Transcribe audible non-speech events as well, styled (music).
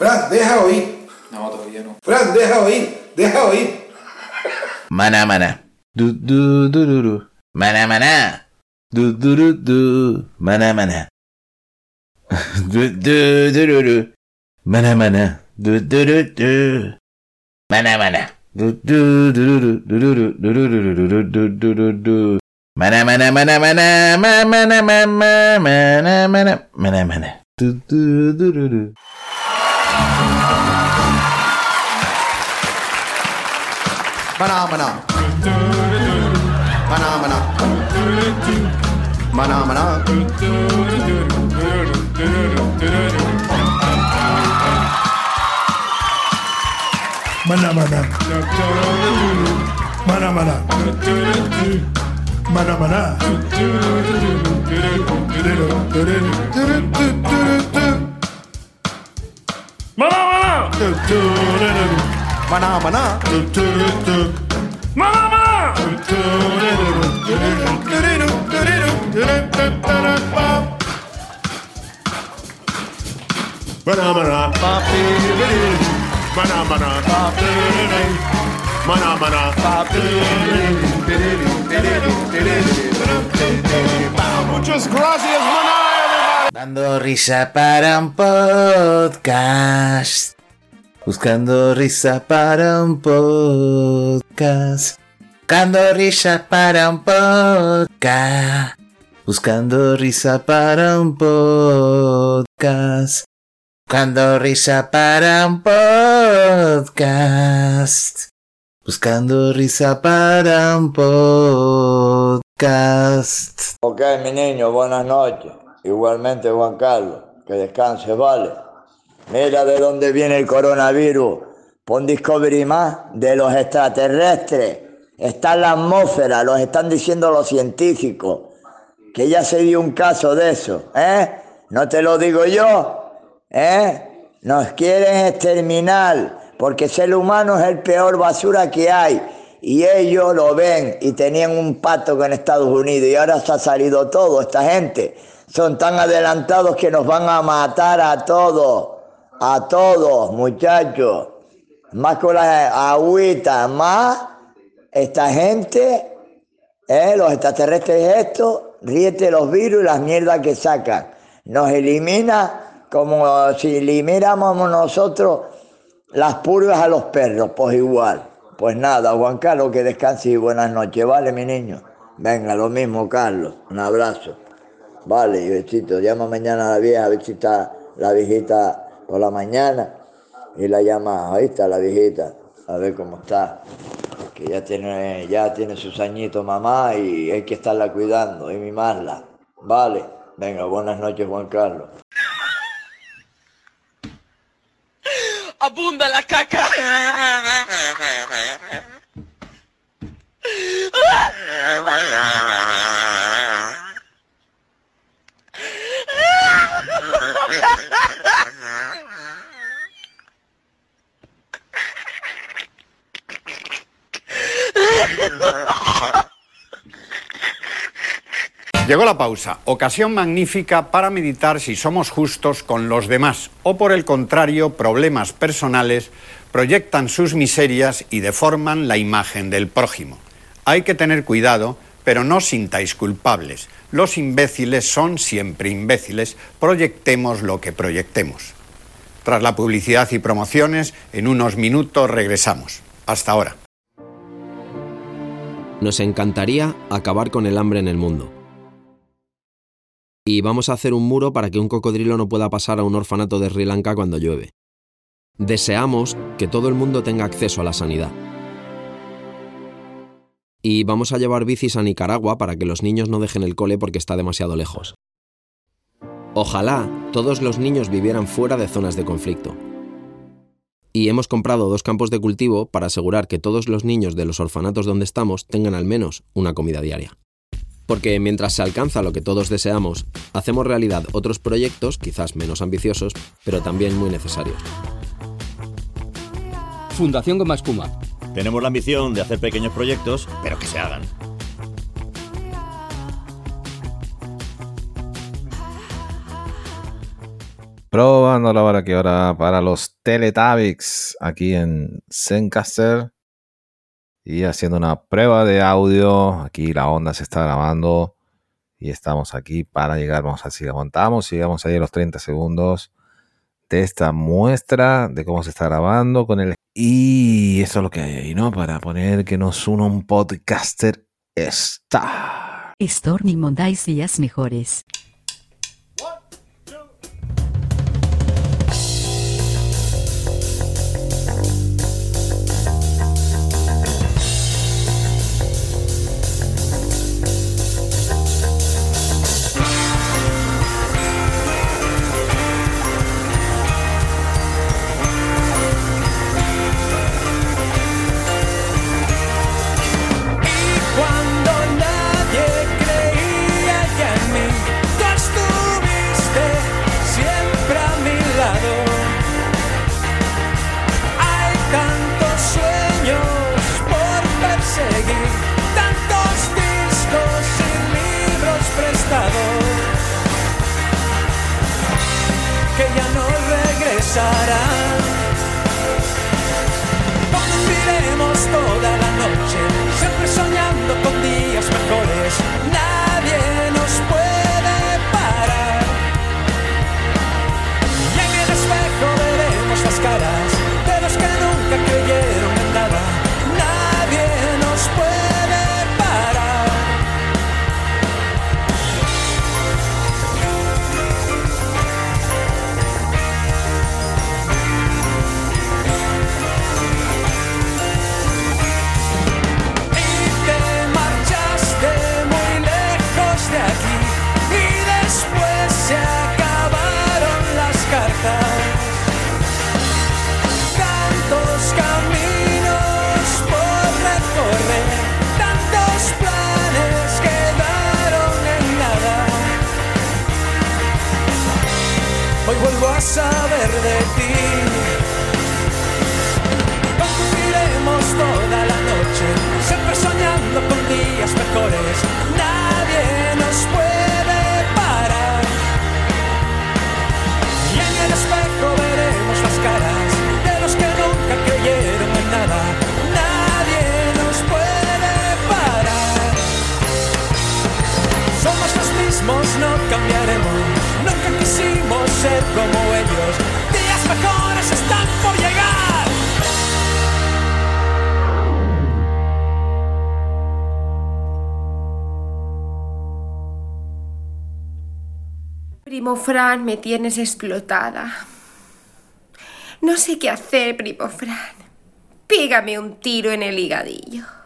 Fran, deja oír. No, todavía no. Fran, deja oír. Deja oír. Mana mana. Du du du du du. Mana mana. Du du du du. Mana mana. Du du du du du. Mana mana. Du du du du. Mana mana. Du du du du du du du du du du du du du du du. Mana mana mana mana mana mana mana mana mana mana mana. Du du du du du. Phenomena. Phenomena. Phenomena. Manamana. Manamana. Manamana. Manamana. Mana. Mana, mana. Mana, mana. Mana mana. Mana, mana. Mana, mana. Mana. Muchas gracias, mana. Dando risa para un podcast. Buscando risa para un podcast. Buscando risa para un podcast. Buscando risa para un podcast. Buscando risa para un podcast. Buscando risa para un podcast. Ok, mi niño, buenas noches. Igualmente, Juan Carlos, que descanse, vale. Mira de dónde viene el coronavirus. Pon Discovery más de los extraterrestres. Está en la atmósfera, los están diciendo los científicos. Que ya se dio un caso de eso, ¿eh? No te lo digo yo, ¿eh? Nos quieren exterminar porque ser humano es el peor basura que hay. Y ellos lo ven y tenían un pacto con Estados Unidos y ahora se ha salido todo, esta gente. Son tan adelantados que nos van a matar a todos, a todos, muchachos. Más con la agüita, más esta gente, ¿eh? los extraterrestres estos, ríete los virus y las mierdas que sacan. Nos elimina como si elimináramos nosotros las purgas a los perros, pues igual. Pues nada, Juan Carlos, que descanse y buenas noches, ¿vale, mi niño? Venga, lo mismo, Carlos. Un abrazo. Vale, y besito. Llama mañana a la vieja, a ver si está la viejita por la mañana. Y la llama, ahí está la viejita, a ver cómo está. Que ya tiene, ya tiene sus añitos mamá y hay que estarla cuidando y mimarla. Vale. Venga, buenas noches, Juan Carlos. abunda la caca. (laughs) Llegó la pausa, ocasión magnífica para meditar si somos justos con los demás o por el contrario, problemas personales proyectan sus miserias y deforman la imagen del prójimo. Hay que tener cuidado, pero no sintáis culpables. Los imbéciles son siempre imbéciles, proyectemos lo que proyectemos. Tras la publicidad y promociones, en unos minutos regresamos. Hasta ahora. Nos encantaría acabar con el hambre en el mundo. Y vamos a hacer un muro para que un cocodrilo no pueda pasar a un orfanato de Sri Lanka cuando llueve. Deseamos que todo el mundo tenga acceso a la sanidad. Y vamos a llevar bicis a Nicaragua para que los niños no dejen el cole porque está demasiado lejos. Ojalá todos los niños vivieran fuera de zonas de conflicto. Y hemos comprado dos campos de cultivo para asegurar que todos los niños de los orfanatos donde estamos tengan al menos una comida diaria. Porque mientras se alcanza lo que todos deseamos, hacemos realidad otros proyectos, quizás menos ambiciosos, pero también muy necesarios. Fundación Goma Espuma. Tenemos la ambición de hacer pequeños proyectos, pero que se hagan. probando la hora que hora para los Teletubbies aquí en Zencaster y haciendo una prueba de audio. Aquí la onda se está grabando y estamos aquí para llegar. Vamos a ver si aguantamos llegamos ahí a los 30 segundos de esta muestra de cómo se está grabando con el. Y eso es lo que hay ahí, ¿no? Para poner que nos una un podcaster está. Stormy Mondays días mejores. pensar saber de ti. Conduciremos toda la noche, siempre soñando con días mejores. Nadie nos puede parar. Y en el espejo veremos las caras de los que nunca creyeron en nada. Nadie nos puede parar. Somos los mismos, no cambiaremos. Nunca quisimos ser como ellos. Días mejores están por llegar. Primo Fran, me tienes explotada. No sé qué hacer, primo Fran. Pégame un tiro en el higadillo.